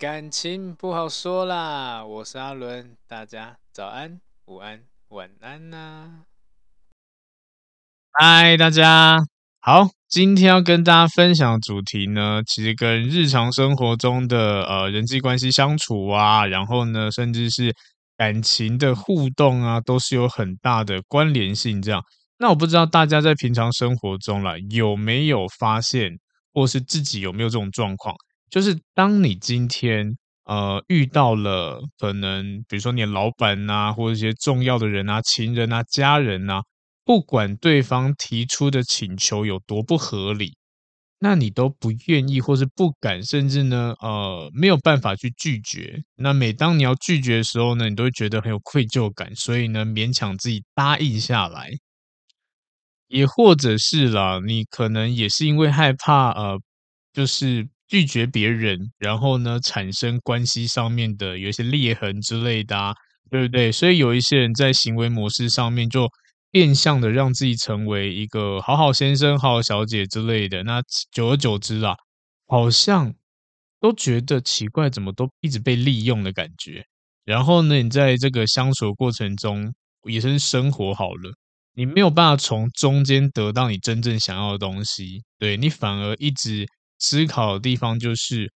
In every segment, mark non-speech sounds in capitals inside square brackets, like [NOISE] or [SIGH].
感情不好说啦，我是阿伦，大家早安、午安、晚安呐、嗨，大家好，今天要跟大家分享的主题呢，其实跟日常生活中的呃人际关系相处啊，然后呢，甚至是感情的互动啊，都是有很大的关联性。这样，那我不知道大家在平常生活中啦，有没有发现，或是自己有没有这种状况？就是当你今天呃遇到了可能比如说你的老板呐、啊，或者一些重要的人啊、情人啊、家人呐、啊，不管对方提出的请求有多不合理，那你都不愿意或是不敢，甚至呢呃没有办法去拒绝。那每当你要拒绝的时候呢，你都会觉得很有愧疚感，所以呢勉强自己答应下来。也或者是啦，你可能也是因为害怕呃，就是。拒绝别人，然后呢，产生关系上面的有一些裂痕之类的啊，对不对？所以有一些人在行为模式上面就变相的让自己成为一个好好先生、好好小姐之类的。那久而久之啊，好像都觉得奇怪，怎么都一直被利用的感觉。然后呢，你在这个相处的过程中，也是生活好了，你没有办法从中间得到你真正想要的东西，对，你反而一直。思考的地方就是，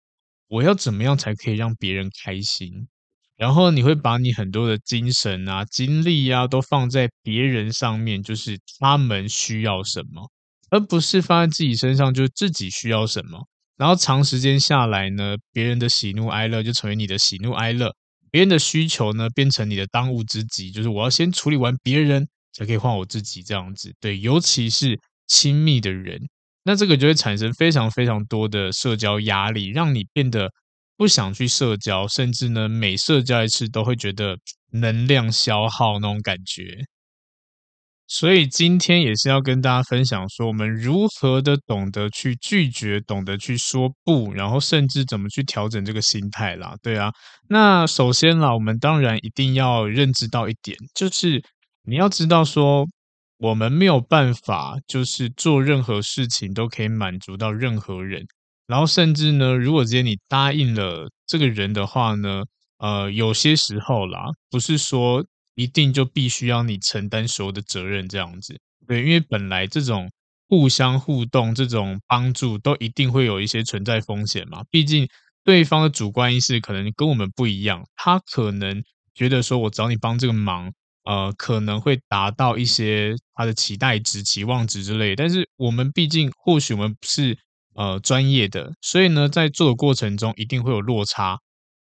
我要怎么样才可以让别人开心？然后你会把你很多的精神啊、精力啊，都放在别人上面，就是他们需要什么，而不是放在自己身上，就是自己需要什么。然后长时间下来呢，别人的喜怒哀乐就成为你的喜怒哀乐，别人的需求呢，变成你的当务之急，就是我要先处理完别人，才可以换我自己这样子。对，尤其是亲密的人。那这个就会产生非常非常多的社交压力，让你变得不想去社交，甚至呢，每社交一次都会觉得能量消耗那种感觉。所以今天也是要跟大家分享说，我们如何的懂得去拒绝，懂得去说不，然后甚至怎么去调整这个心态啦。对啊，那首先啦，我们当然一定要认知到一点，就是你要知道说。我们没有办法，就是做任何事情都可以满足到任何人，然后甚至呢，如果今天你答应了这个人的话呢，呃，有些时候啦，不是说一定就必须要你承担所有的责任这样子，对，因为本来这种互相互动、这种帮助都一定会有一些存在风险嘛，毕竟对方的主观意识可能跟我们不一样，他可能觉得说我找你帮这个忙。呃，可能会达到一些他的期待值、期望值之类，但是我们毕竟或许我们不是呃专业的，所以呢，在做的过程中一定会有落差，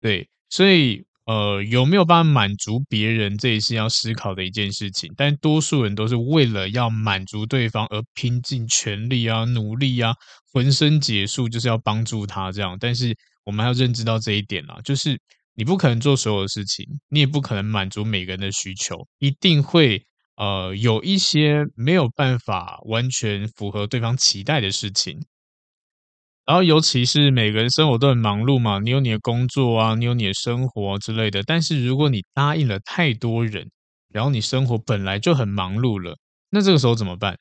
对，所以呃有没有办法满足别人，这也是要思考的一件事情。但多数人都是为了要满足对方而拼尽全力啊、努力啊、浑身解数，就是要帮助他这样。但是我们还要认知到这一点啊，就是。你不可能做所有的事情，你也不可能满足每个人的需求，一定会呃有一些没有办法完全符合对方期待的事情。然后，尤其是每个人生活都很忙碌嘛，你有你的工作啊，你有你的生活之类的。但是，如果你答应了太多人，然后你生活本来就很忙碌了，那这个时候怎么办？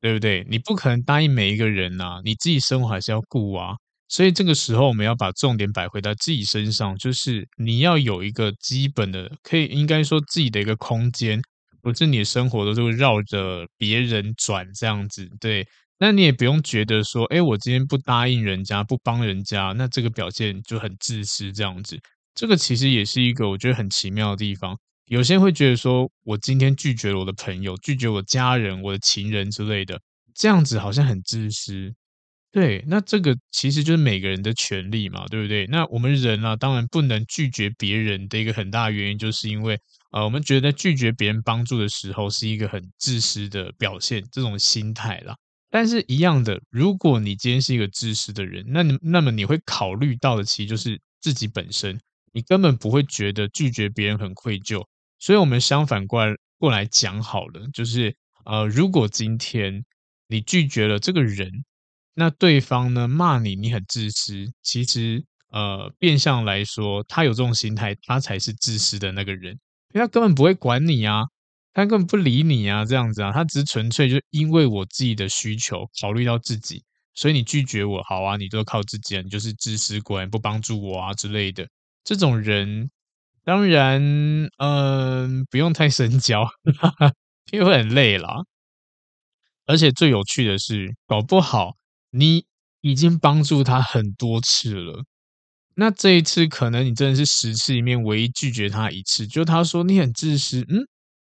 对不对？你不可能答应每一个人呐，你自己生活还是要顾啊。所以这个时候，我们要把重点摆回到自己身上，就是你要有一个基本的，可以应该说自己的一个空间，不是你的生活都是会绕着别人转这样子。对，那你也不用觉得说，哎，我今天不答应人家，不帮人家，那这个表现就很自私这样子。这个其实也是一个我觉得很奇妙的地方。有些人会觉得说，我今天拒绝了我的朋友，拒绝我家人、我的情人之类的，这样子好像很自私。对，那这个其实就是每个人的权利嘛，对不对？那我们人啊，当然不能拒绝别人的一个很大的原因，就是因为呃，我们觉得拒绝别人帮助的时候是一个很自私的表现，这种心态啦。但是，一样的，如果你今天是一个自私的人，那你那么你会考虑到的，其实就是自己本身，你根本不会觉得拒绝别人很愧疚。所以，我们相反过来过来讲好了，就是呃，如果今天你拒绝了这个人。那对方呢，骂你，你很自私。其实，呃，变相来说，他有这种心态，他才是自私的那个人，因为他根本不会管你啊，他根本不理你啊，这样子啊，他只是纯粹就因为我自己的需求，考虑到自己，所以你拒绝我，好啊，你都靠自己啊，你就是自私鬼，不帮助我啊之类的。这种人，当然，嗯、不用太深交，[LAUGHS] 因为很累啦。而且最有趣的是，搞不好你已经帮助他很多次了。那这一次可能你真的是十次里面唯一拒绝他一次，就他说你很自私，嗯，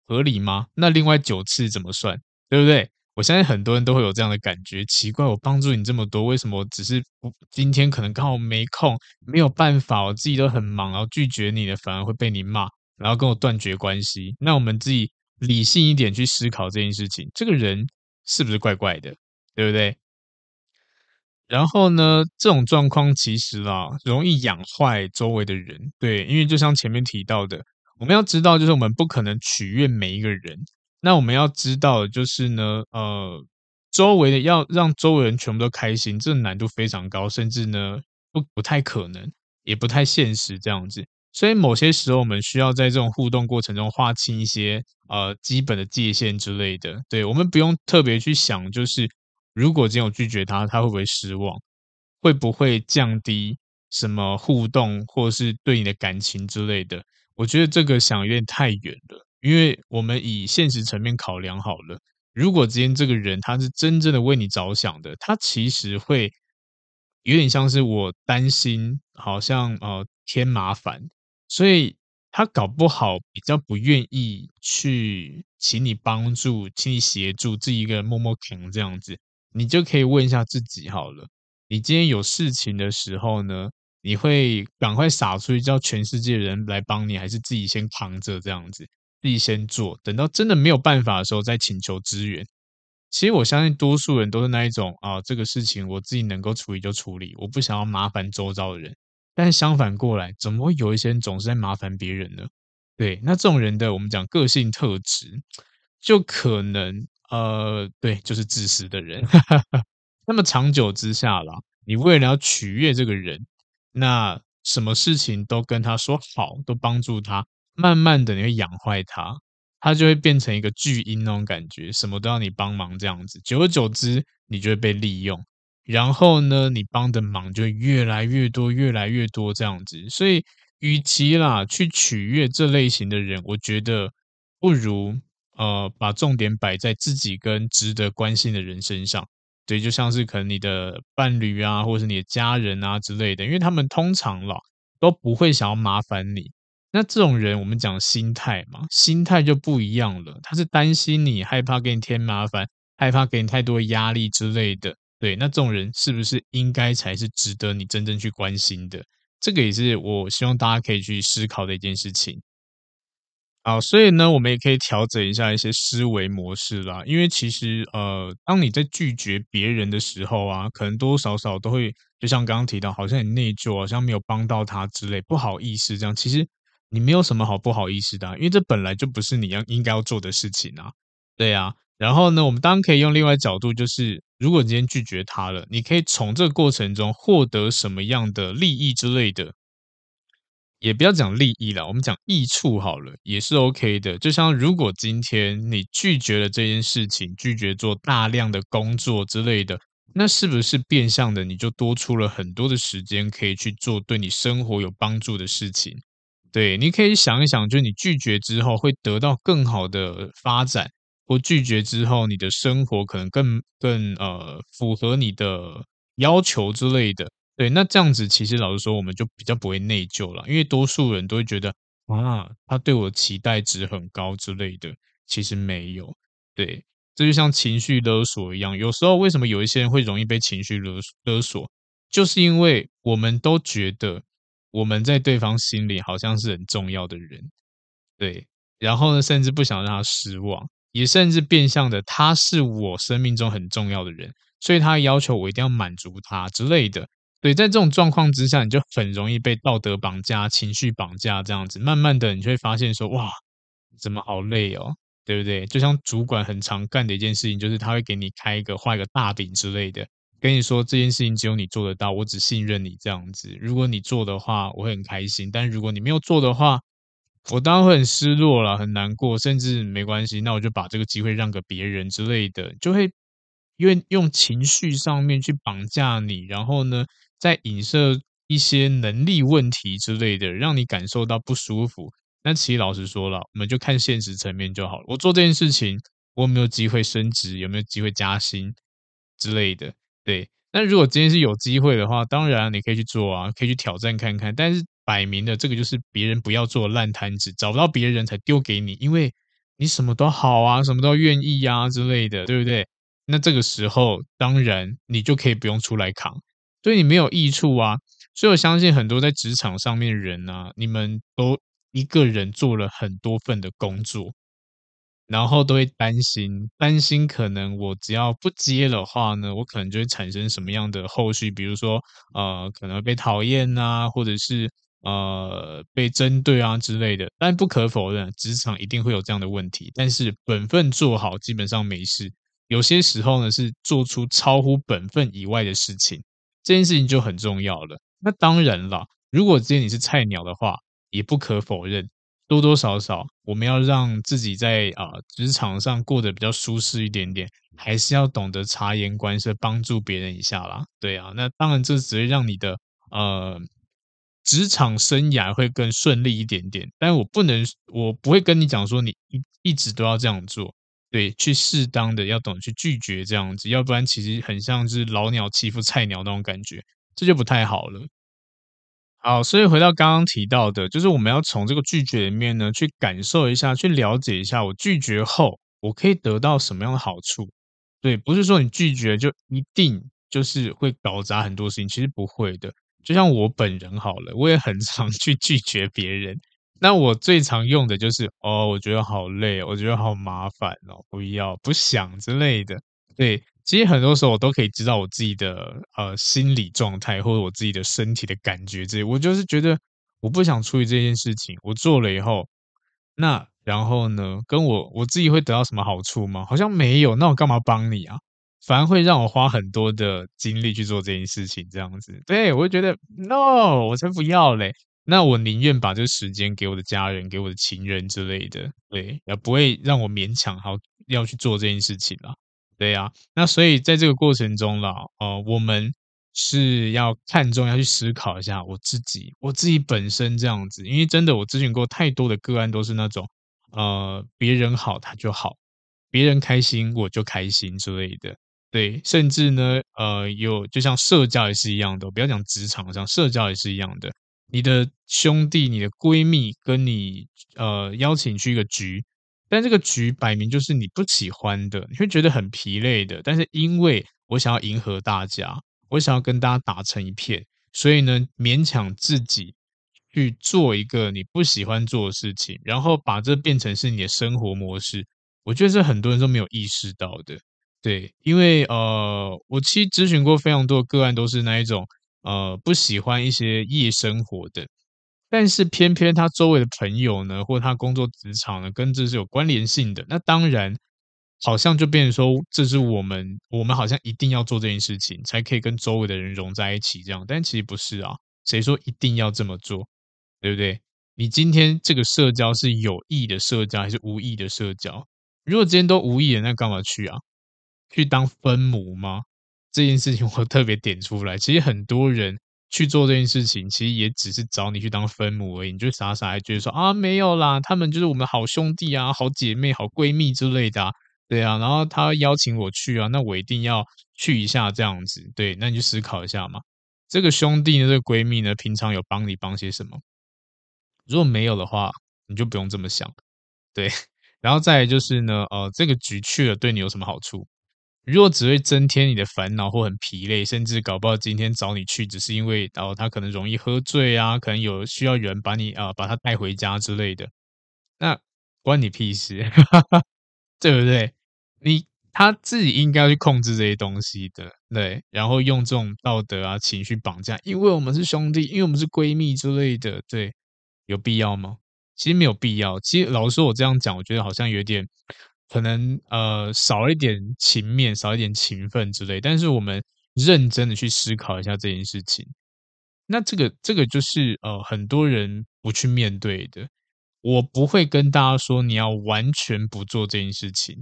合理吗？那另外九次怎么算？对不对？我相信很多人都会有这样的感觉，奇怪，我帮助你这么多，为什么只是不今天可能刚好没空，没有办法，我自己都很忙，然后拒绝你的，反而会被你骂，然后跟我断绝关系。那我们自己理性一点去思考这件事情，这个人是不是怪怪的？对不对？然后呢，这种状况其实啊，容易养坏周围的人。对，因为就像前面提到的，我们要知道，就是我们不可能取悦每一个人。那我们要知道就是呢，呃，周围的要让周围人全部都开心，这难度非常高，甚至呢，不不太可能，也不太现实这样子。所以某些时候，我们需要在这种互动过程中划清一些呃基本的界限之类的。对，我们不用特别去想，就是。如果今天我拒绝他，他会不会失望？会不会降低什么互动，或是对你的感情之类的？我觉得这个想有点太远了，因为我们以现实层面考量好了。如果今天这个人他是真正的为你着想的，他其实会有点像是我担心，好像呃添麻烦，所以他搞不好比较不愿意去请你帮助，请你协助，自己一个人默默扛这样子。你就可以问一下自己好了，你今天有事情的时候呢，你会赶快撒出去叫全世界人来帮你，还是自己先扛着这样子，自己先做，等到真的没有办法的时候再请求支援？其实我相信多数人都是那一种啊，这个事情我自己能够处理就处理，我不想要麻烦周遭的人。但是相反过来，怎么会有一些人总是在麻烦别人呢？对，那这种人的我们讲个性特质，就可能。呃，对，就是自私的人。[LAUGHS] 那么长久之下啦，你为了要取悦这个人，那什么事情都跟他说好，都帮助他，慢慢的你会养坏他，他就会变成一个巨婴那种感觉，什么都要你帮忙这样子。久而久之，你就会被利用，然后呢，你帮的忙就越来越多，越来越多这样子。所以，与其啦去取悦这类型的人，我觉得不如。呃，把重点摆在自己跟值得关心的人身上，对，就像是可能你的伴侣啊，或者是你的家人啊之类的，因为他们通常啦都不会想要麻烦你。那这种人，我们讲心态嘛，心态就不一样了。他是担心你，害怕给你添麻烦，害怕给你太多压力之类的。对，那这种人是不是应该才是值得你真正去关心的？这个也是我希望大家可以去思考的一件事情。好，所以呢，我们也可以调整一下一些思维模式啦。因为其实，呃，当你在拒绝别人的时候啊，可能多多少少都会，就像刚刚提到，好像很内疚，好像没有帮到他之类，不好意思这样。其实你没有什么好不好意思的，因为这本来就不是你要应该要做的事情啊。对啊。然后呢，我们当然可以用另外角度，就是如果你今天拒绝他了，你可以从这个过程中获得什么样的利益之类的。也不要讲利益了，我们讲益处好了，也是 OK 的。就像如果今天你拒绝了这件事情，拒绝做大量的工作之类的，那是不是变相的你就多出了很多的时间可以去做对你生活有帮助的事情？对，你可以想一想，就你拒绝之后会得到更好的发展，或拒绝之后你的生活可能更更呃符合你的要求之类的。对，那这样子其实老实说，我们就比较不会内疚了，因为多数人都会觉得啊，他对我期待值很高之类的，其实没有。对，这就像情绪勒索一样，有时候为什么有一些人会容易被情绪勒勒索，就是因为我们都觉得我们在对方心里好像是很重要的人，对，然后呢，甚至不想让他失望，也甚至变相的他是我生命中很重要的人，所以他要求我一定要满足他之类的。对，在这种状况之下，你就很容易被道德绑架、情绪绑架这样子。慢慢的，你就会发现说：“哇，怎么好累哦，对不对？”就像主管很常干的一件事情，就是他会给你开一个画一个大饼之类的，跟你说这件事情只有你做得到，我只信任你这样子。如果你做的话，我会很开心；但如果你没有做的话，我当然会很失落了，很难过，甚至没关系，那我就把这个机会让给别人之类的，就会因为用情绪上面去绑架你，然后呢，在影射一些能力问题之类的，让你感受到不舒服。那其实老实说了，我们就看现实层面就好了。我做这件事情，我有没有机会升职？有没有机会加薪之类的？对。那如果今天是有机会的话，当然你可以去做啊，可以去挑战看看。但是摆明的这个就是别人不要做烂摊子，找不到别人才丢给你，因为你什么都好啊，什么都愿意啊之类的，对不对？那这个时候当然你就可以不用出来扛，对你没有益处啊。所以我相信很多在职场上面的人啊，你们都一个人做了很多份的工作。然后都会担心，担心可能我只要不接的话呢，我可能就会产生什么样的后续，比如说呃，可能被讨厌啊，或者是呃被针对啊之类的。但不可否认，职场一定会有这样的问题。但是本分做好，基本上没事。有些时候呢，是做出超乎本分以外的事情，这件事情就很重要了。那当然了，如果今天你是菜鸟的话，也不可否认。多多少少，我们要让自己在啊职场上过得比较舒适一点点，还是要懂得察言观色，帮助别人一下啦。对啊，那当然这只会让你的呃职场生涯会更顺利一点点。但我不能，我不会跟你讲说你一一直都要这样做。对，去适当的要懂得去拒绝这样子，要不然其实很像是老鸟欺负菜鸟那种感觉，这就不太好了。好，所以回到刚刚提到的，就是我们要从这个拒绝里面呢，去感受一下，去了解一下，我拒绝后我可以得到什么样的好处。对，不是说你拒绝就一定就是会搞砸很多事情，其实不会的。就像我本人好了，我也很常 [LAUGHS] 去拒绝别人。那我最常用的就是哦，我觉得好累，我觉得好麻烦哦，不要，不想之类的。对。其实很多时候我都可以知道我自己的呃心理状态或者我自己的身体的感觉这些，我就是觉得我不想处理这件事情，我做了以后，那然后呢，跟我我自己会得到什么好处吗？好像没有，那我干嘛帮你啊？反而会让我花很多的精力去做这件事情，这样子，对，我会觉得 no，我才不要嘞，那我宁愿把这个时间给我的家人，给我的情人之类的，对，也不会让我勉强好要去做这件事情啦。对呀，那所以在这个过程中啦，呃，我们是要看重，要去思考一下我自己，我自己本身这样子，因为真的我咨询过太多的个案，都是那种，呃，别人好他就好，别人开心我就开心之类的，对，甚至呢，呃，有就像社交也是一样的，不要讲职场上，社交也是一样的，你的兄弟、你的闺蜜跟你呃邀请去一个局。但这个局摆明就是你不喜欢的，你会觉得很疲累的。但是因为我想要迎合大家，我想要跟大家打成一片，所以呢，勉强自己去做一个你不喜欢做的事情，然后把这变成是你的生活模式。我觉得这很多人都没有意识到的。对，因为呃，我其实咨询过非常多个案，都是那一种呃不喜欢一些夜生活的。但是偏偏他周围的朋友呢，或他工作职场呢，跟这是有关联性的。那当然，好像就变成说，这是我们我们好像一定要做这件事情，才可以跟周围的人融在一起这样。但其实不是啊，谁说一定要这么做？对不对？你今天这个社交是有意的社交，还是无意的社交？如果今天都无意的，那干嘛去啊？去当分母吗？这件事情我特别点出来。其实很多人。去做这件事情，其实也只是找你去当分母而已。你就傻傻还觉得说啊，没有啦，他们就是我们好兄弟啊、好姐妹、好闺蜜之类的啊，对啊。然后他邀请我去啊，那我一定要去一下这样子。对，那你就思考一下嘛。这个兄弟呢，这个闺蜜呢，平常有帮你帮些什么？如果没有的话，你就不用这么想。对，[LAUGHS] 然后再来就是呢，呃，这个局去了对你有什么好处？如果只会增添你的烦恼或很疲累，甚至搞不好今天找你去只是因为哦，他可能容易喝醉啊，可能有需要人把你啊、把他带回家之类的，那关你屁事，[LAUGHS] 对不对？你他自己应该去控制这些东西的，对，然后用这种道德啊情绪绑架，因为我们是兄弟，因为我们是闺蜜之类的，对，有必要吗？其实没有必要。其实老实说，我这样讲，我觉得好像有点。可能呃少一点情面，少一点情分之类，但是我们认真的去思考一下这件事情，那这个这个就是呃很多人不去面对的。我不会跟大家说你要完全不做这件事情，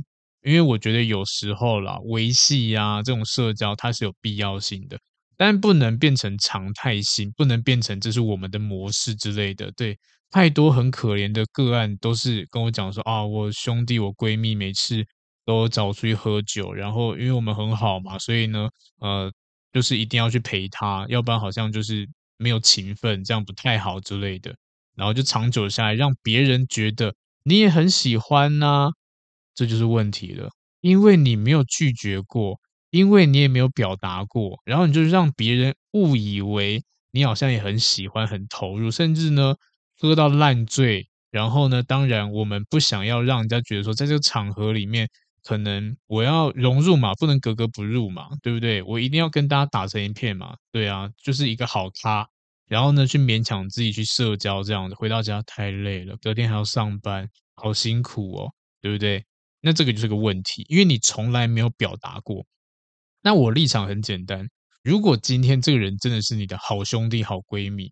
因为我觉得有时候啦，维系啊这种社交它是有必要性的，但不能变成常态性，不能变成这是我们的模式之类的。对，太多很可怜的个案都是跟我讲说啊，我兄弟我闺蜜每次都找我出去喝酒，然后因为我们很好嘛，所以呢，呃，就是一定要去陪他，要不然好像就是没有情分，这样不太好之类的。然后就长久下来，让别人觉得你也很喜欢呐、啊，这就是问题了。因为你没有拒绝过，因为你也没有表达过，然后你就让别人误以为你好像也很喜欢、很投入，甚至呢喝到烂醉。然后呢，当然我们不想要让人家觉得说，在这个场合里面，可能我要融入嘛，不能格格不入嘛，对不对？我一定要跟大家打成一片嘛，对啊，就是一个好咖。然后呢，去勉强自己去社交，这样子回到家太累了，隔天还要上班，好辛苦哦，对不对？那这个就是个问题，因为你从来没有表达过。那我立场很简单，如果今天这个人真的是你的好兄弟、好闺蜜，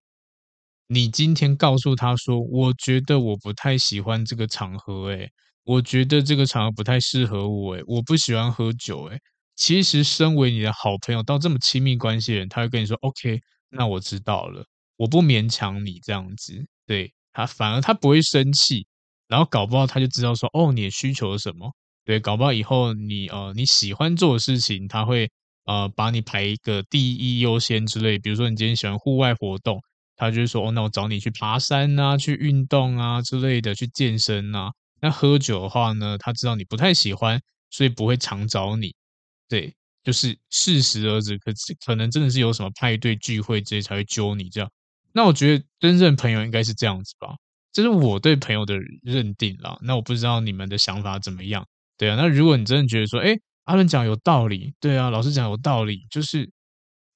你今天告诉他说：“我觉得我不太喜欢这个场合，诶，我觉得这个场合不太适合我，诶，我不喜欢喝酒，诶。”其实，身为你的好朋友，到这么亲密关系的人，他会跟你说：“OK。”那我知道了，我不勉强你这样子，对，他反而他不会生气，然后搞不好他就知道说，哦，你的需求是什么？对，搞不好以后你呃你喜欢做的事情，他会呃把你排一个第一优先之类，比如说你今天喜欢户外活动，他就会说，哦，那我找你去爬山啊，去运动啊之类的，去健身啊。那喝酒的话呢，他知道你不太喜欢，所以不会常找你，对。就是适时而止，可可能真的是有什么派对聚会这些才会揪你这样。那我觉得真正朋友应该是这样子吧，这是我对朋友的认定啦。那我不知道你们的想法怎么样？对啊，那如果你真的觉得说，诶，阿伦讲有道理，对啊，老师讲有道理，就是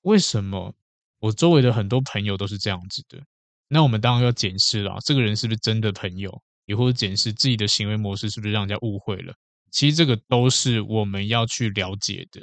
为什么我周围的很多朋友都是这样子的？那我们当然要检视啦，这个人是不是真的朋友，也或者检视自己的行为模式是不是让人家误会了。其实这个都是我们要去了解的。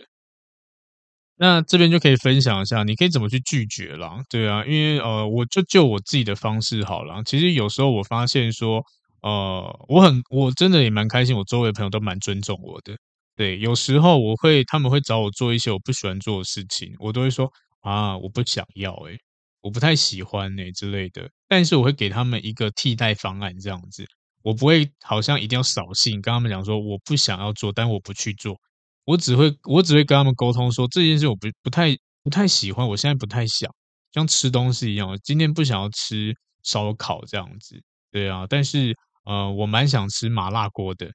那这边就可以分享一下，你可以怎么去拒绝啦？对啊，因为呃，我就就我自己的方式好了。其实有时候我发现说，呃，我很我真的也蛮开心，我周围的朋友都蛮尊重我的。对，有时候我会他们会找我做一些我不喜欢做的事情，我都会说啊，我不想要，诶，我不太喜欢诶之类的。但是我会给他们一个替代方案，这样子，我不会好像一定要扫兴，跟他们讲说我不想要做，但我不去做。我只会，我只会跟他们沟通说这件事我不不太不太喜欢，我现在不太想，像吃东西一样，今天不想要吃烧烤这样子，对啊，但是呃，我蛮想吃麻辣锅的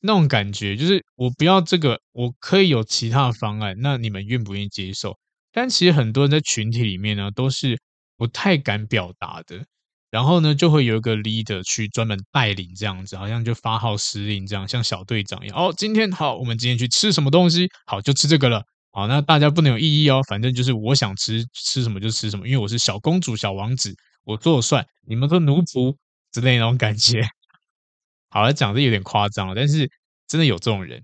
那种感觉，就是我不要这个，我可以有其他的方案，那你们愿不愿意接受？但其实很多人在群体里面呢，都是不太敢表达的。然后呢，就会有一个 leader 去专门带领这样子，好像就发号施令这样，像小队长一样。哦，今天好，我们今天去吃什么东西？好，就吃这个了。好，那大家不能有异议哦，反正就是我想吃吃什么就吃什么，因为我是小公主、小王子，我做算，你们都奴仆之类那种感觉。好了，讲的有点夸张，但是真的有这种人，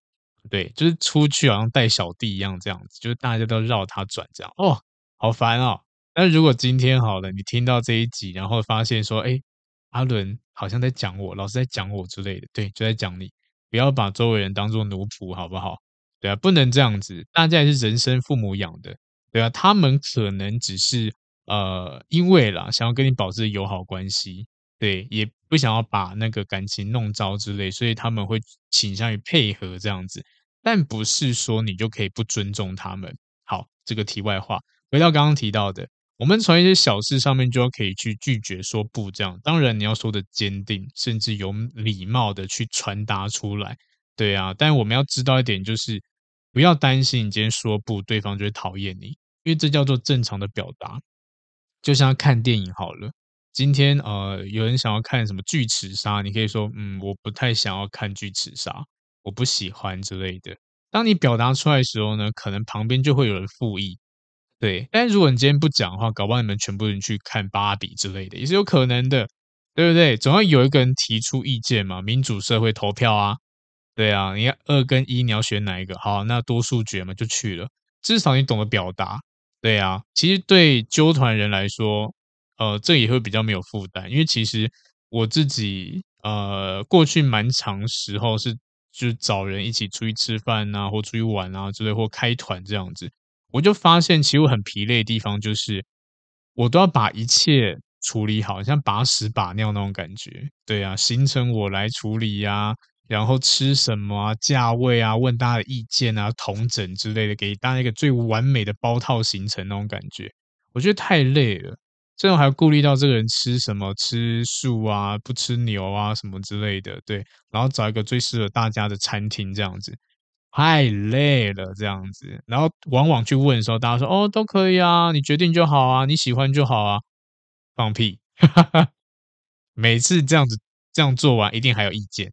对，就是出去好像带小弟一样这样子，就是大家都绕他转这样。哦，好烦哦。那如果今天好了，你听到这一集，然后发现说，哎，阿伦好像在讲我，老师在讲我之类的，对，就在讲你，不要把周围人当做奴仆，好不好？对啊，不能这样子，大家也是人生父母养的，对啊，他们可能只是呃，因为啦，想要跟你保持友好关系，对，也不想要把那个感情弄糟之类，所以他们会倾向于配合这样子，但不是说你就可以不尊重他们。好，这个题外话，回到刚刚提到的。我们从一些小事上面就可以去拒绝说不，这样当然你要说的坚定，甚至有礼貌的去传达出来，对啊。但我们要知道一点，就是不要担心你今天说不，对方就会讨厌你，因为这叫做正常的表达。就像看电影好了，今天呃有人想要看什么巨齿鲨，你可以说嗯，我不太想要看巨齿鲨，我不喜欢之类的。当你表达出来的时候呢，可能旁边就会有人附议。对，但如果你今天不讲的话，搞不好你们全部人去看芭比之类的，也是有可能的，对不对？总要有一个人提出意见嘛，民主社会投票啊，对啊，你看二跟一，你要选哪一个？好，那多数决嘛，就去了。至少你懂得表达，对啊。其实对纠团人来说，呃，这也会比较没有负担，因为其实我自己呃过去蛮长时候是就找人一起出去吃饭啊，或出去玩啊之类，或开团这样子，我就发现其实我很疲累的地方就是，我都要把一切处理好，像把屎把尿那种感觉。对啊，行程我来处理呀、啊，然后吃什么啊，价位啊，问大家的意见啊，统整之类的，给大家一个最完美的包套行程那种感觉，我觉得太累了。这种还要顾虑到这个人吃什么，吃素啊，不吃牛啊，什么之类的，对，然后找一个最适合大家的餐厅，这样子太累了，这样子，然后往往去问的时候，大家说哦，都可以啊，你决定就好啊，你喜欢就好啊，放屁，[LAUGHS] 每次这样子这样做完，一定还有意见，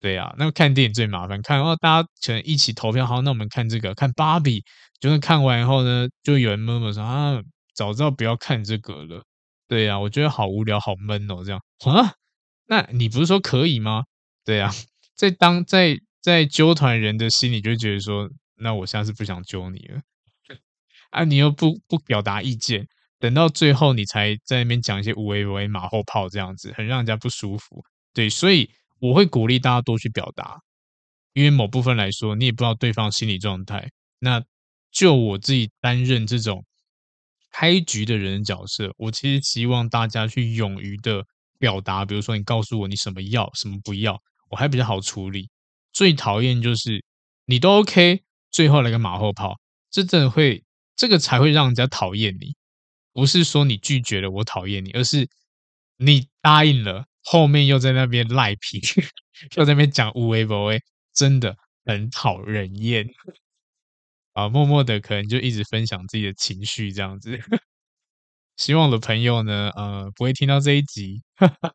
对啊，那看电影最麻烦，看哦，大家可能一起投票，好，那我们看这个，看芭比，就是看完以后呢，就有人默默说啊。早知道不要看这个了，对呀、啊，我觉得好无聊，好闷哦，这样啊？那你不是说可以吗？对呀、啊，在当在在揪团人的心里就觉得说，那我下次不想揪你了啊，你又不不表达意见，等到最后你才在那边讲一些无谓无谓马后炮，这样子很让人家不舒服。对，所以我会鼓励大家多去表达，因为某部分来说，你也不知道对方心理状态。那就我自己担任这种。开局的人的角色，我其实希望大家去勇于的表达，比如说你告诉我你什么要，什么不要，我还比较好处理。最讨厌就是你都 OK，最后来个马后炮，这真的会，这个才会让人家讨厌你。不是说你拒绝了我讨厌你，而是你答应了，后面又在那边赖皮，[LAUGHS] 又在那边讲无为不为，真的很讨人厌。啊，默默的可能就一直分享自己的情绪这样子，[LAUGHS] 希望的朋友呢，呃，不会听到这一集。[LAUGHS]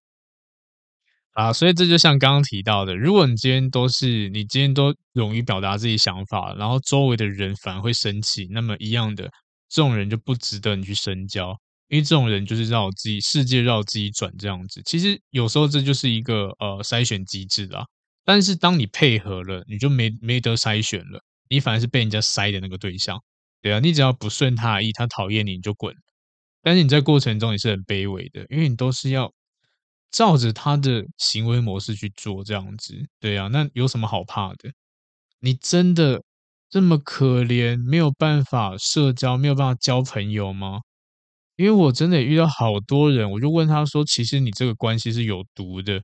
啊，所以这就像刚刚提到的，如果你今天都是你今天都勇于表达自己想法，然后周围的人反而会生气，那么一样的，这种人就不值得你去深交，因为这种人就是绕自己世界绕自己转这样子。其实有时候这就是一个呃筛选机制啦，但是当你配合了，你就没没得筛选了。你反而是被人家塞的那个对象，对啊，你只要不顺他的意，他讨厌你，你就滚。但是你在过程中也是很卑微的，因为你都是要照着他的行为模式去做这样子，对啊，那有什么好怕的？你真的这么可怜，没有办法社交，没有办法交朋友吗？因为我真的遇到好多人，我就问他说，其实你这个关系是有毒的。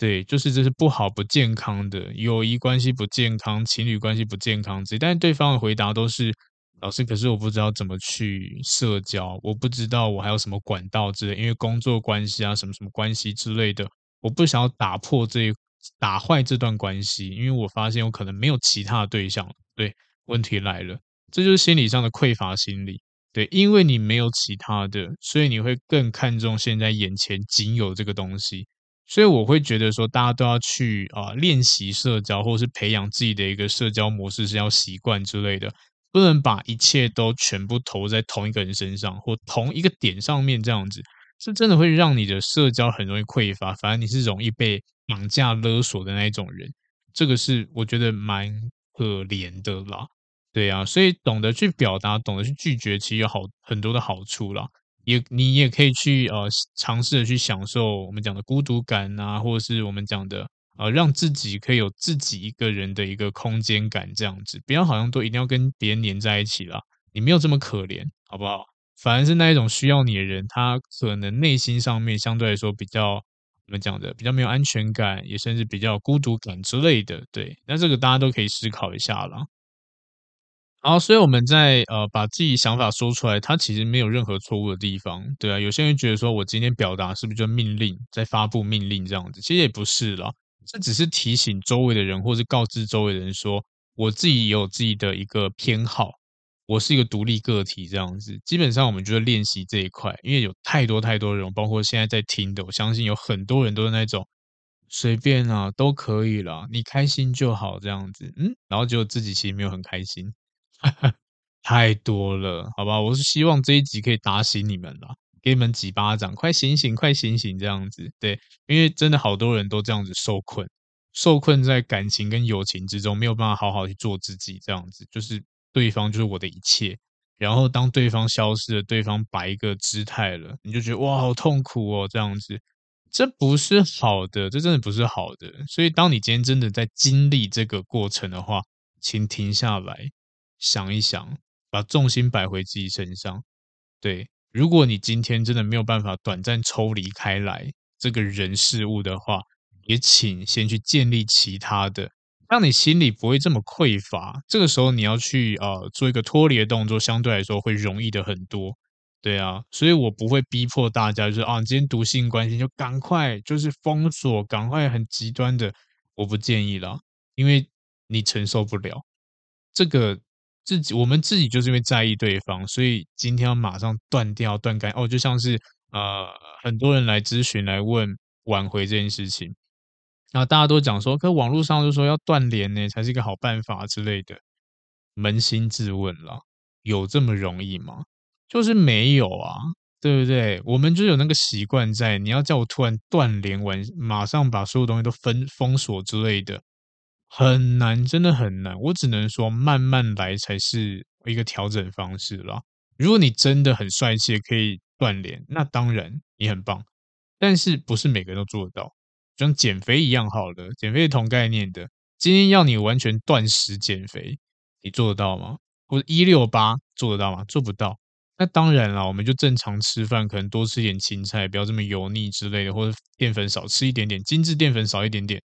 对，就是这是不好、不健康的友谊关系不健康，情侣关系不健康之类。但是对方的回答都是：老师，可是我不知道怎么去社交，我不知道我还有什么管道之类，因为工作关系啊，什么什么关系之类的，我不想要打破这打坏这段关系，因为我发现我可能没有其他的对象。对，问题来了，这就是心理上的匮乏心理。对，因为你没有其他的，所以你会更看重现在眼前仅有这个东西。所以我会觉得说，大家都要去啊练习社交，或是培养自己的一个社交模式，是要习惯之类的，不能把一切都全部投在同一个人身上或同一个点上面，这样子是真的会让你的社交很容易匮乏。反而你是容易被绑架勒索的那一种人，这个是我觉得蛮可怜的啦。对啊，所以懂得去表达，懂得去拒绝，其实有好很多的好处啦。也，你也可以去呃尝试着去享受我们讲的孤独感啊，或者是我们讲的呃让自己可以有自己一个人的一个空间感这样子，不要好像都一定要跟别人黏在一起啦，你没有这么可怜，好不好？反而是那一种需要你的人，他可能内心上面相对来说比较我们讲的比较没有安全感，也甚至比较孤独感之类的，对，那这个大家都可以思考一下啦。好，所以我们在呃把自己想法说出来，它其实没有任何错误的地方，对啊。有些人觉得说我今天表达是不是就命令，在发布命令这样子？其实也不是啦，这只是提醒周围的人，或是告知周围的人说，我自己也有自己的一个偏好，我是一个独立个体这样子。基本上我们就是练习这一块，因为有太多太多人，包括现在在听的，我相信有很多人都是那种随便啊都可以啦，你开心就好这样子，嗯，然后结果自己其实没有很开心。[LAUGHS] 太多了，好吧，我是希望这一集可以打醒你们了，给你们几巴掌，快醒醒，快醒醒，这样子，对，因为真的好多人都这样子受困，受困在感情跟友情之中，没有办法好好去做自己，这样子，就是对方就是我的一切，然后当对方消失了，对方摆一个姿态了，你就觉得哇，好痛苦哦，这样子，这不是好的，这真的不是好的。所以，当你今天真的在经历这个过程的话，请停下来想一想，把重心摆回自己身上。对，如果你今天真的没有办法短暂抽离开来这个人事物的话，也请先去建立其他的，让你心里不会这么匮乏。这个时候，你要去呃做一个脱离的动作，相对来说会容易的很多。对啊，所以我不会逼迫大家，就是啊，今天读性关系就赶快就是封锁，赶快很极端的，我不建议啦，因为你承受不了这个自己，我们自己就是因为在意对方，所以今天要马上断掉断干哦，就像是呃很多人来咨询来问挽回这件事情，然后大家都讲说，可网络上就说要断联呢才是一个好办法之类的，扪心自问啦，有这么容易吗？就是没有啊，对不对？我们就有那个习惯在。你要叫我突然断联完，马上把所有东西都封封锁之类的，很难，真的很难。我只能说慢慢来才是一个调整方式啦。如果你真的很帅气，可以锻炼，那当然你很棒。但是不是每个人都做得到，就像减肥一样好的，减肥同概念的。今天要你完全断食减肥，你做得到吗？或者一六八做得到吗？做不到。那当然了，我们就正常吃饭，可能多吃点青菜，不要这么油腻之类的，或者淀粉少吃一点点，精致淀粉少一点点，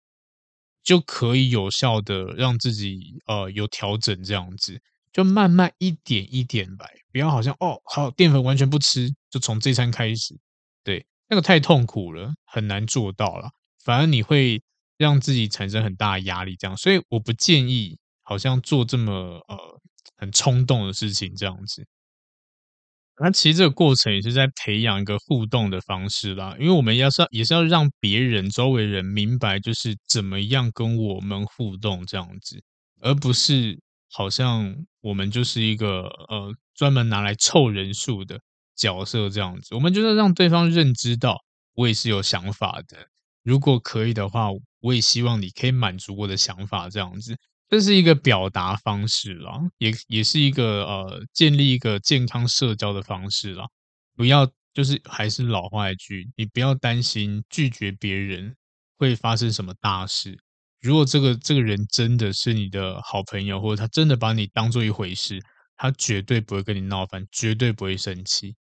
就可以有效的让自己呃有调整，这样子。就慢慢一点一点来，不要好像哦好淀粉完全不吃，就从这餐开始，对，那个太痛苦了，很难做到了，反而你会让自己产生很大的压力，这样，所以我不建议好像做这么呃很冲动的事情这样子。那其实这个过程也是在培养一个互动的方式啦，因为我们要是也是要让别人周围人明白，就是怎么样跟我们互动这样子，而不是好像我们就是一个呃专门拿来凑人数的角色这样子。我们就是让对方认知到我也是有想法的，如果可以的话，我也希望你可以满足我的想法这样子。这是一个表达方式啦，也也是一个呃建立一个健康社交的方式啦。不要就是还是老话一句，你不要担心拒绝别人会发生什么大事。如果这个这个人真的是你的好朋友，或者他真的把你当做一回事，他绝对不会跟你闹翻，绝对不会生气。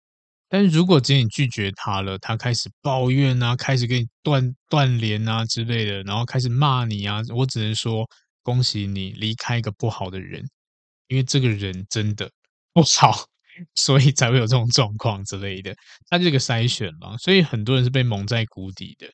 但是如果今天你拒绝他了，他开始抱怨啊，开始跟你断断联啊之类的，然后开始骂你啊，我只能说。恭喜你离开一个不好的人，因为这个人真的不好，[LAUGHS] 所以才会有这种状况之类的。他这个筛选嘛，所以很多人是被蒙在鼓底的。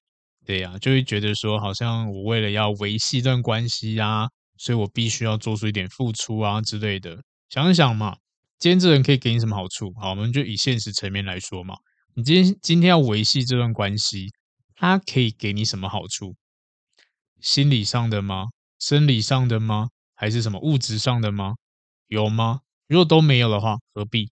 对呀、就会觉得说，好像我为了要维系一段关系啊，所以我必须要做出一点付出啊之类的。想想嘛，今天这人可以给你什么好处？好，我们就以现实层面来说嘛，你今天今天要维系这段关系，他可以给你什么好处？心理上的吗？生理上的吗？还是什么物质上的吗？有吗？如果都没有的话，何必？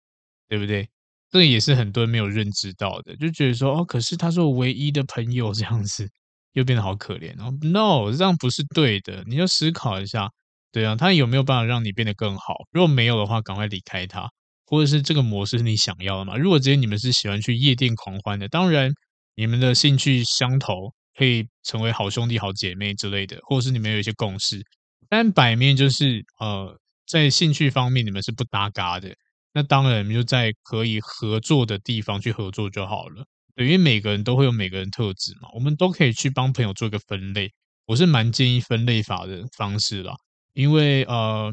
对不对？这也是很多人没有认知到的，就觉得说哦，可是他是我唯一的朋友，这样子又变得好可怜哦。No，这样不是对的。你要思考一下，对啊，他有没有办法让你变得更好？如果没有的话，赶快离开他，或者是这个模式是你想要的吗？如果今天你们是喜欢去夜店狂欢的，当然你们的兴趣相投。可以成为好兄弟、好姐妹之类的，或者是你们有一些共识，但摆面就是呃，在兴趣方面你们是不搭嘎的，那当然就在可以合作的地方去合作就好了。对，因为每个人都会有每个人特质嘛，我们都可以去帮朋友做一个分类。我是蛮建议分类法的方式啦，因为呃，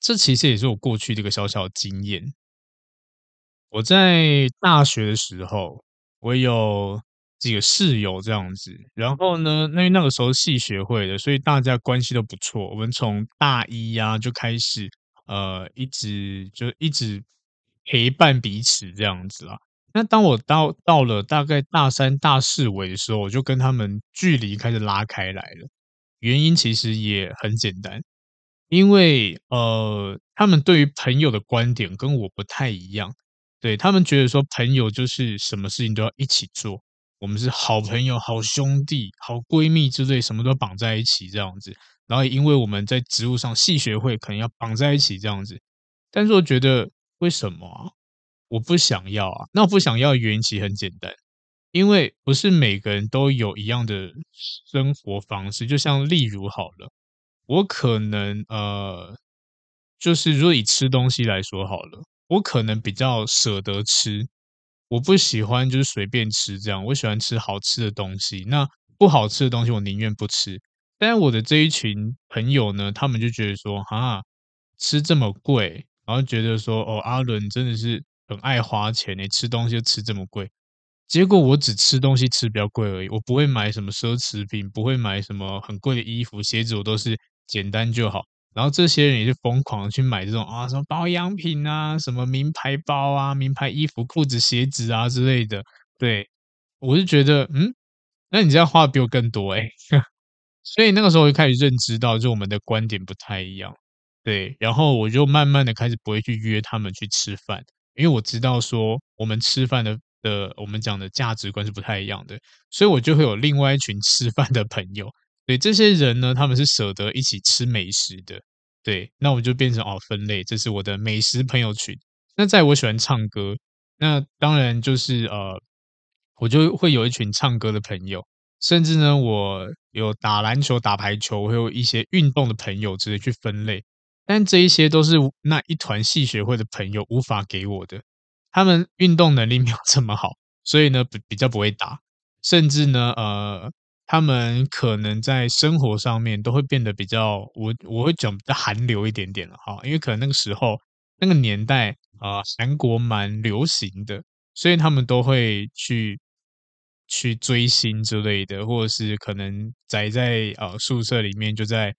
这其实也是我过去的一个小小的经验。我在大学的时候，我有。几个室友这样子，然后呢，因为那个时候系学会的，所以大家关系都不错。我们从大一呀、啊、就开始，呃，一直就一直陪伴彼此这样子啦。那当我到到了大概大三、大四尾的时候，我就跟他们距离开始拉开来了。原因其实也很简单，因为呃，他们对于朋友的观点跟我不太一样。对，他们觉得说，朋友就是什么事情都要一起做。我们是好朋友、好兄弟、好闺蜜之类，什么都绑在一起这样子。然后，因为我们在职务上系学会，可能要绑在一起这样子。但是，我觉得为什么啊？我不想要啊。那我不想要的原因其实很简单，因为不是每个人都有一样的生活方式，就像例如好了，我可能呃，就是如果以吃东西来说好了，我可能比较舍得吃，我不喜欢就是随便吃这样，我喜欢吃好吃的东西，那不好吃的东西我宁愿不吃。但我的这一群朋友呢，他们就觉得说，哈，吃这么贵，然后觉得说，哦，阿伦真的是很爱花钱，你吃东西就吃这么贵。结果我只吃东西吃比较贵而已，我不会买什么奢侈品，不会买什么很贵的衣服、鞋子，我都是简单就好。然后这些人也是疯狂去买这种啊，什么保养品啊，什么名牌包啊、名牌衣服、裤子、鞋子啊之类的。对，我就觉得，嗯，那你这样花的比我更多哎。[LAUGHS] 所以那个时候我就开始认知到，就我们的观点不太一样。对，然后我就慢慢的开始不会去约他们去吃饭，因为我知道说我们吃饭的。的我们讲的价值观是不太一样的，所以我就会有另外一群吃饭的朋友。对，这些人呢，他们是舍得一起吃美食的。对，那我就变成哦分类，这是我的美食朋友群。那在我喜欢唱歌，那当然就是呃，我就会有一群唱歌的朋友，甚至呢，我有打篮球、打排球，我会有一些运动的朋友，直接去分类。但这一些都是那一团戏学会的朋友无法给我的。他们运动能力没有这么好，所以呢，比比较不会打，甚至呢，呃，他们可能在生活上面都会变得比较，我我会讲比较韩流一点点了哈，因为可能那个时候那个年代啊，呃，韩国蛮流行的，所以他们都会去去追星之类的，或者是可能宅在呃宿舍里面就在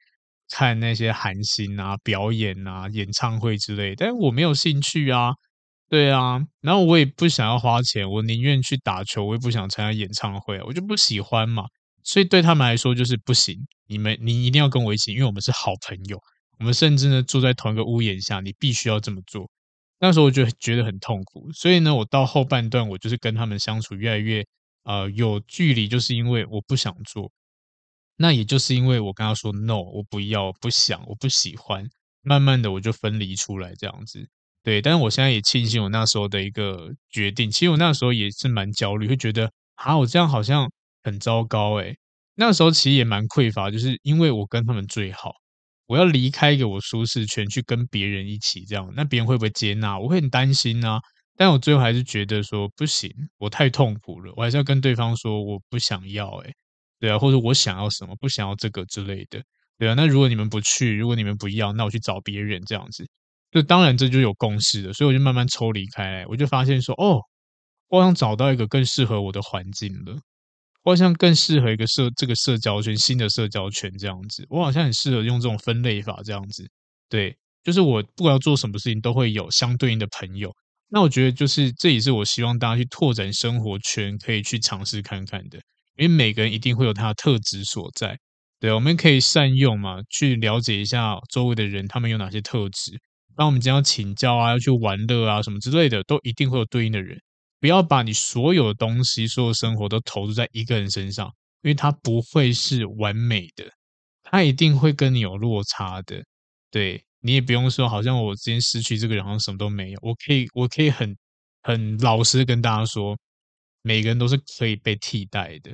看那些韩星啊表演啊演唱会之类，但我没有兴趣啊。对啊，然后我也不想要花钱，我宁愿去打球，我也不想参加演唱会，我就不喜欢嘛。所以对他们来说就是不行，你们你一定要跟我一起，因为我们是好朋友，我们甚至呢住在同一个屋檐下，你必须要这么做。那时候我就觉得很痛苦，所以呢，我到后半段我就是跟他们相处越来越呃有距离，就是因为我不想做。那也就是因为我跟他说 no，我不要，不想，我不喜欢，慢慢的我就分离出来这样子。对，但是我现在也庆幸我那时候的一个决定。其实我那时候也是蛮焦虑，会觉得啊，我这样好像很糟糕诶。那时候其实也蛮匮乏，就是因为我跟他们最好，我要离开一个我舒适圈，去跟别人一起这样，那别人会不会接纳？我会很担心啊。但我最后还是觉得说不行，我太痛苦了，我还是要跟对方说我不想要诶。对啊，或者我想要什么，不想要这个之类的。对啊，那如果你们不去，如果你们不要，那我去找别人这样子。就当然这就有共识了，所以我就慢慢抽离开来，我就发现说，哦，我想找到一个更适合我的环境了，我好像更适合一个社这个社交圈，新的社交圈这样子，我好像很适合用这种分类法这样子，对，就是我不管要做什么事情都会有相对应的朋友，那我觉得就是这也是我希望大家去拓展生活圈可以去尝试看看的，因为每个人一定会有他的特质所在，对，我们可以善用嘛，去了解一下周围的人他们有哪些特质。当我们将要请教啊，要去玩乐啊，什么之类的，都一定会有对应的人。不要把你所有的东西、所有生活都投入在一个人身上，因为他不会是完美的，他一定会跟你有落差的。对，你也不用说，好像我之前失去这个人，好像什么都没有。我可以，我可以很很老实跟大家说，每个人都是可以被替代的。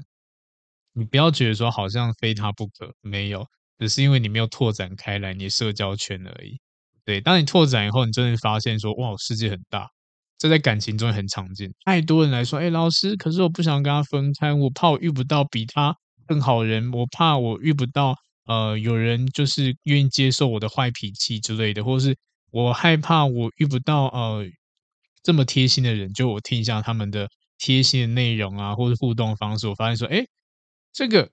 你不要觉得说好像非他不可，没有，只是因为你没有拓展开来你社交圈而已。对，当你拓展以后，你真的发现说，哇，世界很大，这在感情中也很常见。太多人来说，哎，老师，可是我不想跟他分开，我怕我遇不到比他更好人，我怕我遇不到呃，有人就是愿意接受我的坏脾气之类的，或是我害怕我遇不到呃这么贴心的人。就我听一下他们的贴心的内容啊，或者互动方式，我发现说，哎，这个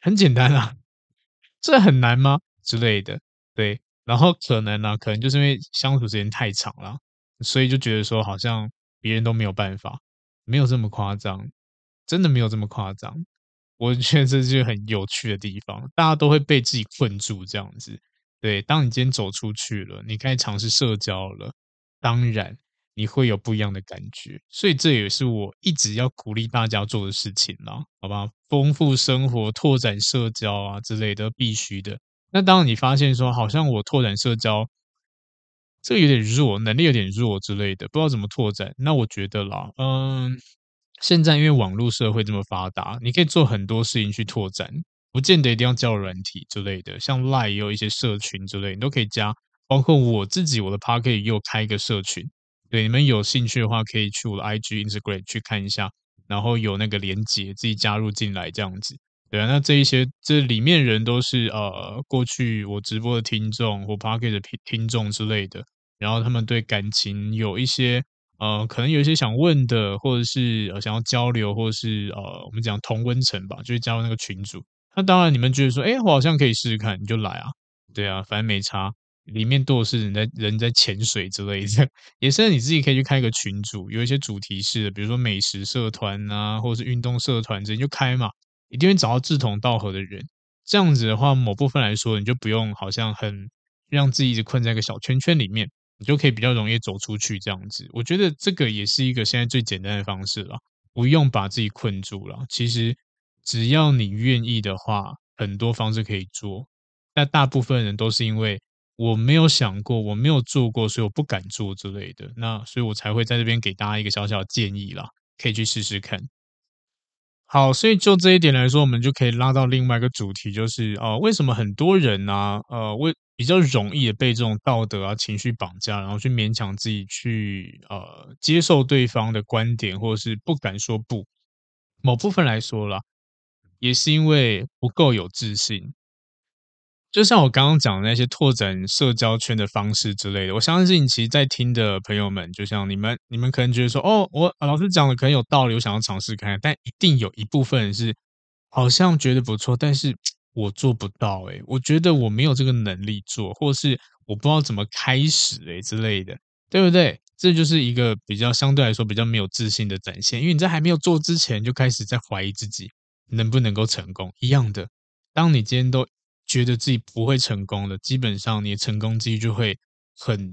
很简单啊，这很难吗？之类的，对。然后可能呢、啊，可能就是因为相处时间太长了，所以就觉得说好像别人都没有办法，没有这么夸张，真的没有这么夸张。我觉得这是很有趣的地方，大家都会被自己困住这样子。对，当你今天走出去了，你开始尝试社交了，当然你会有不一样的感觉。所以这也是我一直要鼓励大家做的事情啦，好吧？丰富生活、拓展社交啊之类的，必须的。那当你发现说，好像我拓展社交，这个有点弱，能力有点弱之类的，不知道怎么拓展。那我觉得啦，嗯，现在因为网络社会这么发达，你可以做很多事情去拓展，不见得一定要交软体之类的，像 Line 也有一些社群之类，你都可以加。包括我自己，我的 Podcast 也有开一个社群，对，你们有兴趣的话，可以去我的 IG、Instagram 去看一下，然后有那个连接，自己加入进来这样子。对啊，那这一些这里面人都是呃过去我直播的听众或 Podcast 的听听众之类的，然后他们对感情有一些呃可能有一些想问的，或者是呃想要交流，或者是呃我们讲同温层吧，就是加入那个群组。那当然你们觉得说，哎，我好像可以试试看，你就来啊，对啊，反正没差。里面都是人在人在潜水之类的，[LAUGHS] 也是你自己可以去开一个群组，有一些主题式的，比如说美食社团啊，或者是运动社团，直接就开嘛，一定会找到志同道合的人。这样子的话，某部分来说，你就不用好像很让自己一直困在一个小圈圈里面，你就可以比较容易走出去。这样子，我觉得这个也是一个现在最简单的方式了，不用把自己困住了。其实只要你愿意的话，很多方式可以做。但大部分人都是因为。我没有想过，我没有做过，所以我不敢做之类的。那所以我才会在这边给大家一个小小的建议啦，可以去试试看。好，所以就这一点来说，我们就可以拉到另外一个主题，就是哦、呃，为什么很多人呢、呃，为比较容易的被这种道德啊、情绪绑架，然后去勉强自己去呃接受对方的观点，或者是不敢说不。某部分来说啦，也是因为不够有自信。就像我刚刚讲的那些拓展社交圈的方式之类的，我相信其实，在听的朋友们，就像你们，你们可能觉得说，哦，我老师讲的可能有道理，我想要尝试看，但一定有一部分人是好像觉得不错，但是我做不到，诶，我觉得我没有这个能力做，或是我不知道怎么开始，诶之类的，对不对？这就是一个比较相对来说比较没有自信的展现，因为你在还没有做之前，就开始在怀疑自己能不能够成功。一样的，当你今天都。觉得自己不会成功的，基本上你的成功几率就会很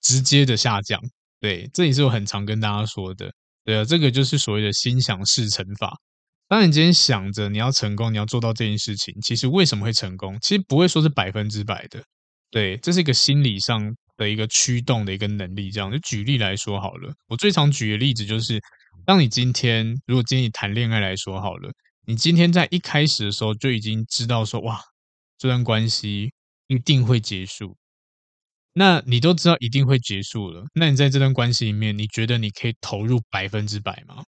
直接的下降。对，这也是我很常跟大家说的。对啊，这个就是所谓的心想事成法。当你今天想着你要成功，你要做到这件事情，其实为什么会成功？其实不会说是百分之百的。对，这是一个心理上的一个驱动的一个能力。这样，就举例来说好了，我最常举的例子就是，当你今天如果今天你谈恋爱来说好了，你今天在一开始的时候就已经知道说，哇。这段关系一定会结束，那你都知道一定会结束了。那你在这段关系里面，你觉得你可以投入百分之百吗？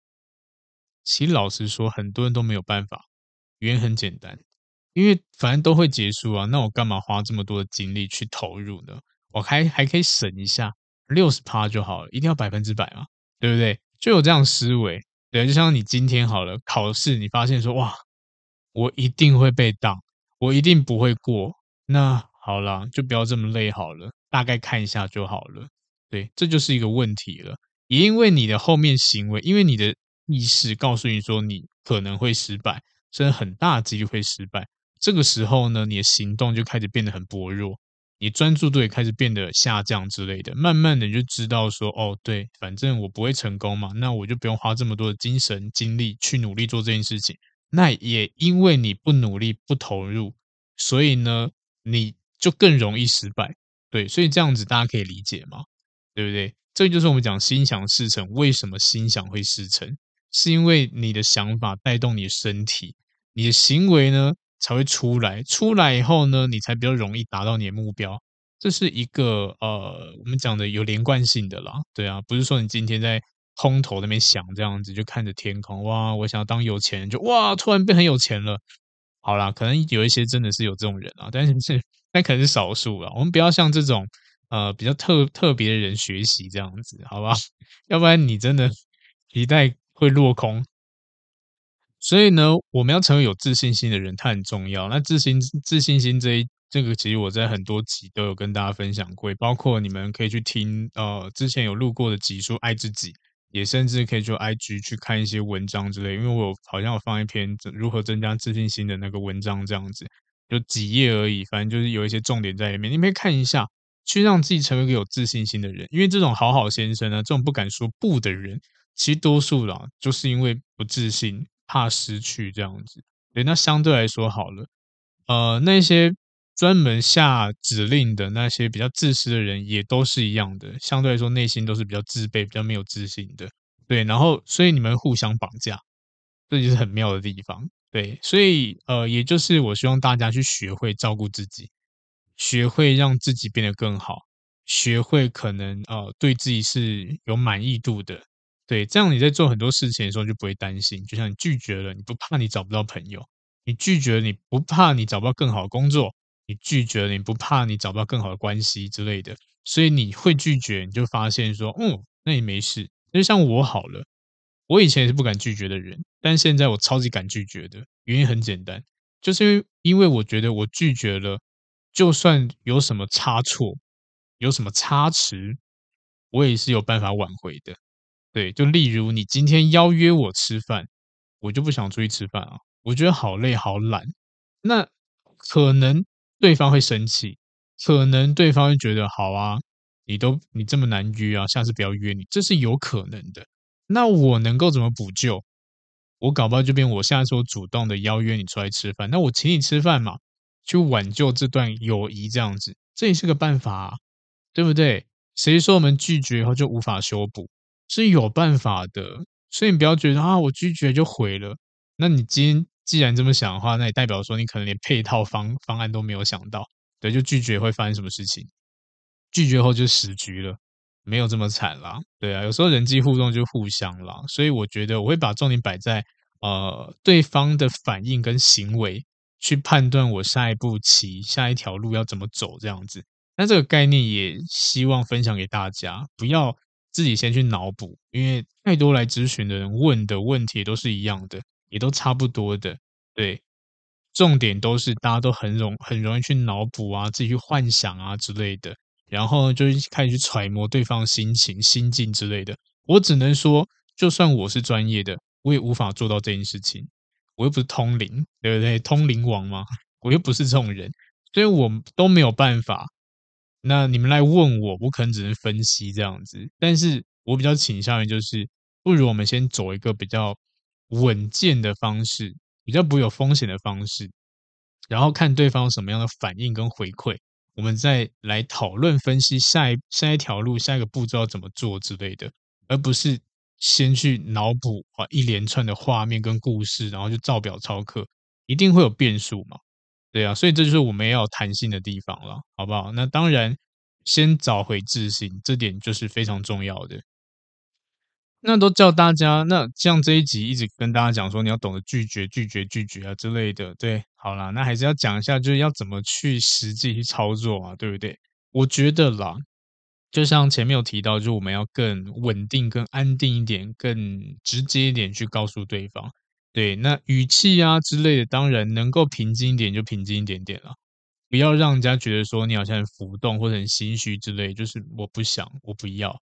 其实老实说，很多人都没有办法。原因很简单，因为反正都会结束啊。那我干嘛花这么多的精力去投入呢？我还还可以省一下六十趴就好了，一定要百分之百吗？对不对？就有这样思维。对，就像你今天好了，考试你发现说哇，我一定会被当。我一定不会过，那好啦，就不要这么累好了，大概看一下就好了。对，这就是一个问题了。也因为你的后面行为，因为你的意识告诉你说你可能会失败，甚至很大几率会失败。这个时候呢，你的行动就开始变得很薄弱，你专注度也开始变得下降之类的。慢慢的你就知道说，哦，对，反正我不会成功嘛，那我就不用花这么多的精神精力去努力做这件事情。那也因为你不努力、不投入，所以呢，你就更容易失败。对，所以这样子大家可以理解吗？对不对？这就是我们讲心想事成。为什么心想会事成？是因为你的想法带动你的身体，你的行为呢才会出来。出来以后呢，你才比较容易达到你的目标。这是一个呃，我们讲的有连贯性的啦。对啊，不是说你今天在。空头那边想这样子，就看着天空，哇！我想要当有钱人，就哇，突然变很有钱了。好啦，可能有一些真的是有这种人啊，但是是那可能是少数啊。我们不要像这种呃比较特特别的人学习这样子，好吧？[LAUGHS] 要不然你真的期待会落空。所以呢，我们要成为有自信心的人，它很重要。那自信自信心这一这个，其实我在很多集都有跟大家分享过，包括你们可以去听呃之前有录过的集数《爱自己》。也甚至可以就 IG 去看一些文章之类，因为我好像有放一篇如何增加自信心的那个文章，这样子就几页而已，反正就是有一些重点在里面，你可以看一下，去让自己成为一个有自信心的人。因为这种好好先生呢，这种不敢说不的人，其实多数啦，就是因为不自信，怕失去这样子。对，那相对来说好了，呃，那些。专门下指令的那些比较自私的人，也都是一样的。相对来说，内心都是比较自卑、比较没有自信的。对，然后所以你们互相绑架，这就是很妙的地方。对，所以呃，也就是我希望大家去学会照顾自己，学会让自己变得更好，学会可能呃对自己是有满意度的。对，这样你在做很多事情的时候就不会担心。就像你拒绝了，你不怕你找不到朋友；你拒绝了，你不怕你找不到更好的工作；你拒绝了，你不怕你找不到更好的关系之类的。所以你会拒绝，你就发现说，嗯，那也没事。就像我好了，我以前也是不敢拒绝的人，但现在我超级敢拒绝的。原因很简单，就是因为我觉得我拒绝了，就算有什么差错，有什么差池，我也是有办法挽回的。对，就例如你今天邀约我吃饭，我就不想出去吃饭啊，我觉得好累好懒，那可能对方会生气。可能对方会觉得好啊，你都你这么难约啊，下次不要约你，这是有可能的。那我能够怎么补救？我搞不好就变我下次我主动的邀约你出来吃饭，那我请你吃饭嘛，去挽救这段友谊，这样子，这也是个办法啊，对不对？谁说我们拒绝以后就无法修补？是有办法的，所以你不要觉得啊，我拒绝就毁了。那你今天既然这么想的话，那也代表说你可能连配套方方案都没有想到。对，就拒绝会发生什么事情？拒绝后就死局了，没有这么惨啦。对啊，有时候人际互动就互相啦，所以我觉得我会把重点摆在呃对方的反应跟行为，去判断我下一步棋、下一条路要怎么走这样子。那这个概念也希望分享给大家，不要自己先去脑补，因为太多来咨询的人问的问题都是一样的，也都差不多的，对。重点都是大家都很容很容易去脑补啊，自己去幻想啊之类的，然后就开始去揣摩对方心情、心境之类的。我只能说，就算我是专业的，我也无法做到这件事情。我又不是通灵，对不对？通灵王嘛，[LAUGHS] 我又不是这种人，所以我都没有办法。那你们来问我，我可能只能分析这样子。但是我比较倾向于就是，不如我们先走一个比较稳健的方式。比较不有风险的方式，然后看对方什么样的反应跟回馈，我们再来讨论分析下一下一条路、下一个步骤要怎么做之类的，而不是先去脑补啊一连串的画面跟故事，然后就照表抄课，一定会有变数嘛？对啊，所以这就是我们要有弹性的地方了，好不好？那当然，先找回自信，这点就是非常重要的。那都叫大家，那像这一集一直跟大家讲说，你要懂得拒绝、拒绝、拒绝啊之类的。对，好啦，那还是要讲一下，就是要怎么去实际去操作啊，对不对？我觉得啦，就像前面有提到，就我们要更稳定、更安定一点、更直接一点去告诉对方。对，那语气啊之类的，当然能够平静一点就平静一点点了，不要让人家觉得说你好像很浮动或者很心虚之类。就是我不想，我不要。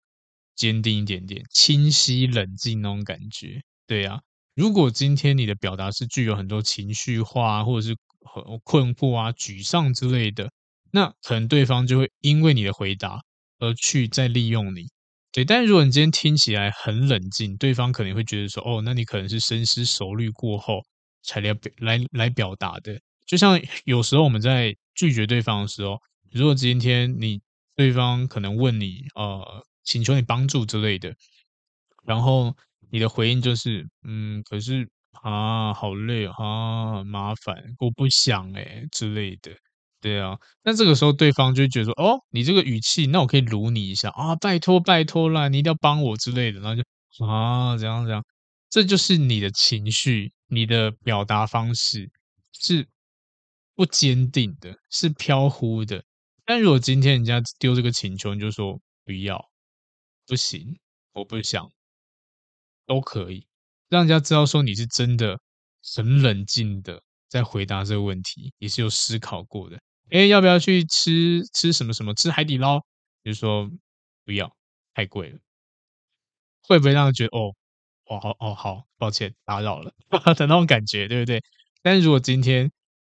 坚定一点点，清晰冷静那种感觉，对啊。如果今天你的表达是具有很多情绪化，或者是很困惑啊、沮丧之类的，那可能对方就会因为你的回答而去再利用你。对，但如果你今天听起来很冷静，对方可能会觉得说，哦，那你可能是深思熟虑过后才来表来来表达的。就像有时候我们在拒绝对方的时候，如果今天你对方可能问你，呃。请求你帮助之类的，然后你的回应就是，嗯，可是啊，好累啊，麻烦，我不想诶之类的，对啊，那这个时候对方就觉得说，哦，你这个语气，那我可以卢你一下啊，拜托拜托啦，你一定要帮我之类的，然后就啊，这样这样，这就是你的情绪，你的表达方式是不坚定的，是飘忽的。但如果今天人家丢这个请求，你就说不要。不行，我不想，都可以让人家知道说你是真的很冷静的在回答这个问题，你是有思考过的。哎，要不要去吃吃什么什么？吃海底捞？就说不要，太贵了。会不会让人觉得哦，哦好哦好，抱歉打扰了 [LAUGHS] 的那种感觉，对不对？但是如果今天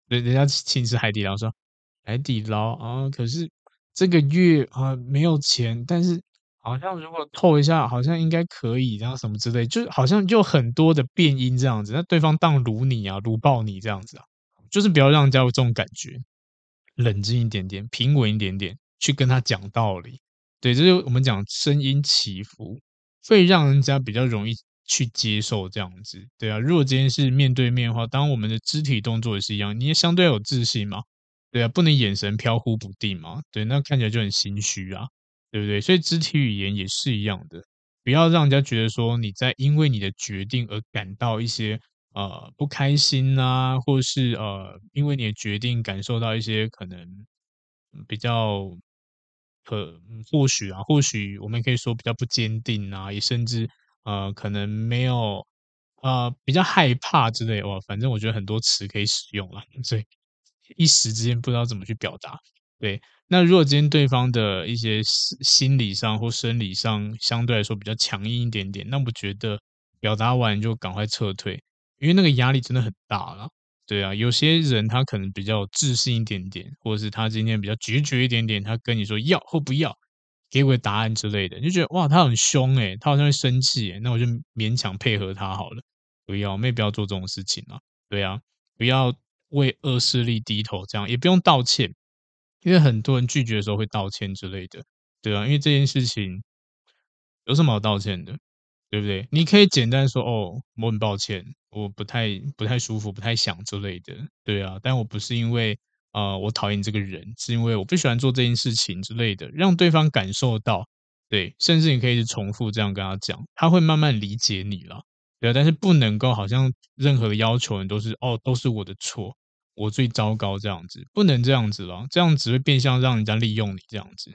人人家请吃海底捞，说海底捞啊，可是这个月啊没有钱，但是。好像如果透一下，好像应该可以，然后什么之类，就好像就很多的变音这样子。那对方当卢你啊，卢爆你这样子啊，就是不要让人家有这种感觉，冷静一点点，平稳一点点，去跟他讲道理。对，这就是我们讲声音起伏，会让人家比较容易去接受这样子，对啊。如果今天是面对面的话，当我们的肢体动作也是一样，你也相对有自信嘛，对啊，不能眼神飘忽不定嘛，对，那看起来就很心虚啊，对不对？所以肢体语言也是一样的，不要让人家觉得说你在因为你的决定而感到一些呃不开心啊，或是呃因为你的决定感受到一些可能比较。可或许啊，或许我们可以说比较不坚定啊，也甚至呃可能没有呃比较害怕之类的哇，反正我觉得很多词可以使用了，[LAUGHS] 所以一时之间不知道怎么去表达。对，那如果今天对方的一些心理上或生理上相对来说比较强硬一点点，那我觉得表达完就赶快撤退，因为那个压力真的很大了。对啊，有些人他可能比较自信一点点，或者是他今天比较决绝一点点，他跟你说要或不要，给我答案之类的，你就觉得哇，他很凶诶，他好像会生气诶，那我就勉强配合他好了。不要，我们也不要做这种事情啊。对啊，不要为恶势力低头，这样也不用道歉，因为很多人拒绝的时候会道歉之类的。对啊，因为这件事情有什么好道歉的？对不对？你可以简单说哦，我很抱歉，我不太不太舒服，不太想之类的。对啊，但我不是因为呃我讨厌这个人，是因为我不喜欢做这件事情之类的，让对方感受到。对，甚至你可以重复这样跟他讲，他会慢慢理解你了。对啊，但是不能够好像任何的要求人都是哦都是我的错，我最糟糕这样子，不能这样子了，这样只会变相让人家利用你这样子。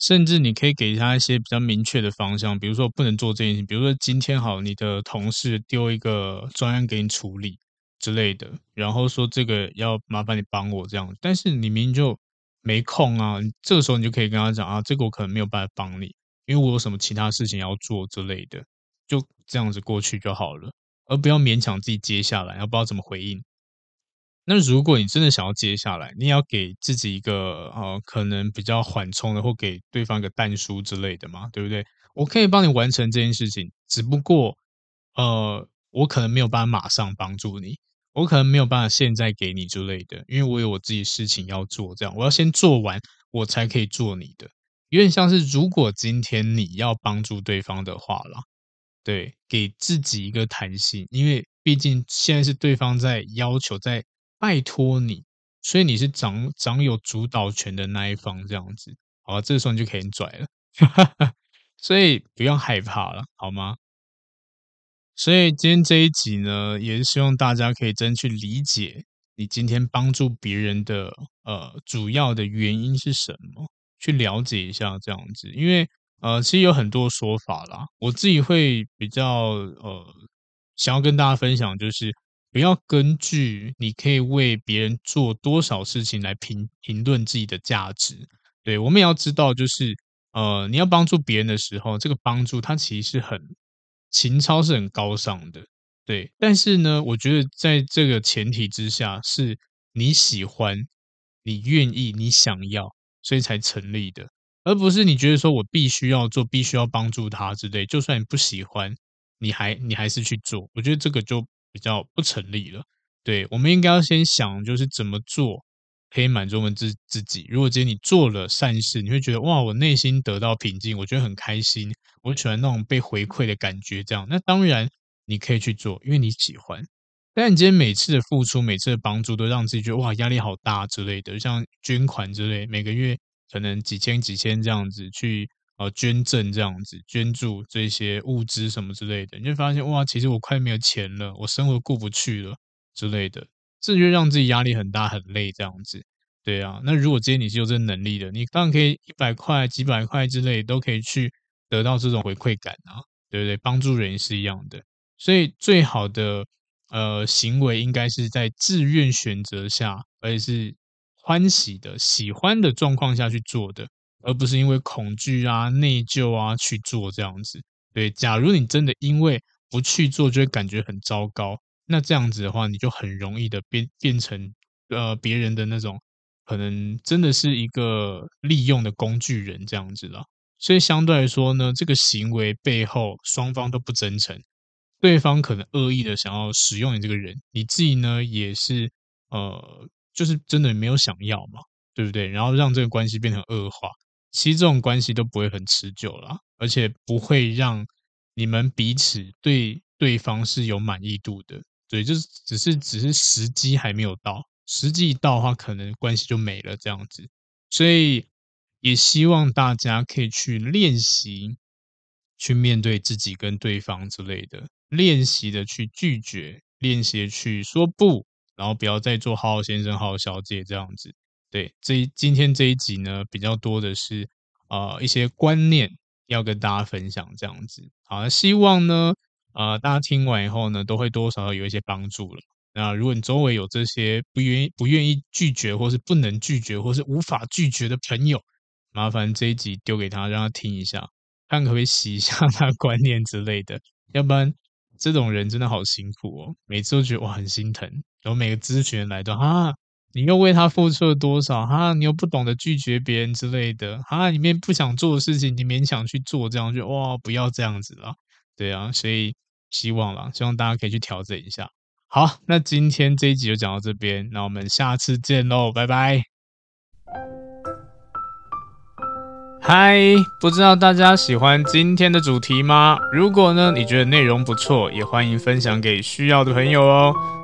甚至你可以给他一些比较明确的方向，比如说不能做这件事情，比如说今天好，你的同事丢一个专案给你处理之类的，然后说这个要麻烦你帮我这样，但是你明明就没空啊，这个时候你就可以跟他讲啊，这个我可能没有办法帮你，因为我有什么其他事情要做之类的，就这样子过去就好了，而不要勉强自己接下来，要不知道怎么回应。那如果你真的想要接下来，你也要给自己一个呃，可能比较缓冲的，或给对方一个弹书之类的嘛，对不对？我可以帮你完成这件事情，只不过呃，我可能没有办法马上帮助你，我可能没有办法现在给你之类的，因为我有我自己事情要做，这样我要先做完，我才可以做你的。有点像是如果今天你要帮助对方的话啦，对，给自己一个弹性，因为毕竟现在是对方在要求在。拜托你，所以你是掌掌有主导权的那一方，这样子，好吧？这个时候你就可以拽了，[LAUGHS] 所以不用害怕了，好吗？所以今天这一集呢，也是希望大家可以真去理解你今天帮助别人的呃主要的原因是什么，去了解一下这样子，因为呃，其实有很多说法啦，我自己会比较呃想要跟大家分享就是。不要根据你可以为别人做多少事情来评评论自己的价值。对，我们也要知道，就是呃，你要帮助别人的时候，这个帮助它其实是很情操是很高尚的。对，但是呢，我觉得在这个前提之下，是你喜欢、你愿意、你想要，所以才成立的，而不是你觉得说我必须要做、必须要帮助他之类。就算你不喜欢，你还你还是去做，我觉得这个就。比较不成立了，对，我们应该要先想，就是怎么做可以满足我们自自己。如果今天你做了善事，你会觉得哇，我内心得到平静，我觉得很开心，我喜欢那种被回馈的感觉。这样，那当然你可以去做，因为你喜欢。但你今天每次的付出，每次的帮助，都让自己觉得哇，压力好大之类的，像捐款之类，每个月可能几千几千这样子去。呃，捐赠这样子，捐助这些物资什么之类的，你就发现哇，其实我快没有钱了，我生活过不去了之类的，这就让自己压力很大很累这样子。对啊，那如果今天你是有这能力的，你当然可以一百块、几百块之类都可以去得到这种回馈感啊，对不对？帮助人是一样的，所以最好的呃行为应该是在自愿选择下，而且是欢喜的、喜欢的状况下去做的。而不是因为恐惧啊、内疚啊去做这样子。对，假如你真的因为不去做就会感觉很糟糕，那这样子的话，你就很容易的变变成呃别人的那种可能真的是一个利用的工具人这样子了。所以相对来说呢，这个行为背后双方都不真诚，对方可能恶意的想要使用你这个人，你自己呢也是呃就是真的没有想要嘛，对不对？然后让这个关系变成恶化。其实这种关系都不会很持久啦，而且不会让你们彼此对对方是有满意度的。对，就是只是只是时机还没有到，时机一到的话，可能关系就没了这样子。所以也希望大家可以去练习，去面对自己跟对方之类的，练习的去拒绝，练习的去说不，然后不要再做好好先生、好好小姐这样子。对，这今天这一集呢，比较多的是呃一些观念要跟大家分享这样子。好，希望呢呃大家听完以后呢，都会多少有一些帮助了。那如果你周围有这些不愿意不愿意拒绝，或是不能拒绝，或是无法拒绝的朋友，麻烦这一集丢给他，让他听一下，看可不可以洗一下他观念之类的。要不然这种人真的好辛苦哦，每次都觉得哇很心疼，然后每个咨询来都啊。你又为他付出了多少？哈，你又不懂得拒绝别人之类的，哈，里面不想做的事情，你勉强去做，这样就哇，不要这样子了，对啊，所以希望啦，希望大家可以去调整一下。好，那今天这一集就讲到这边，那我们下次见喽，拜拜。嗨，不知道大家喜欢今天的主题吗？如果呢，你觉得内容不错，也欢迎分享给需要的朋友哦。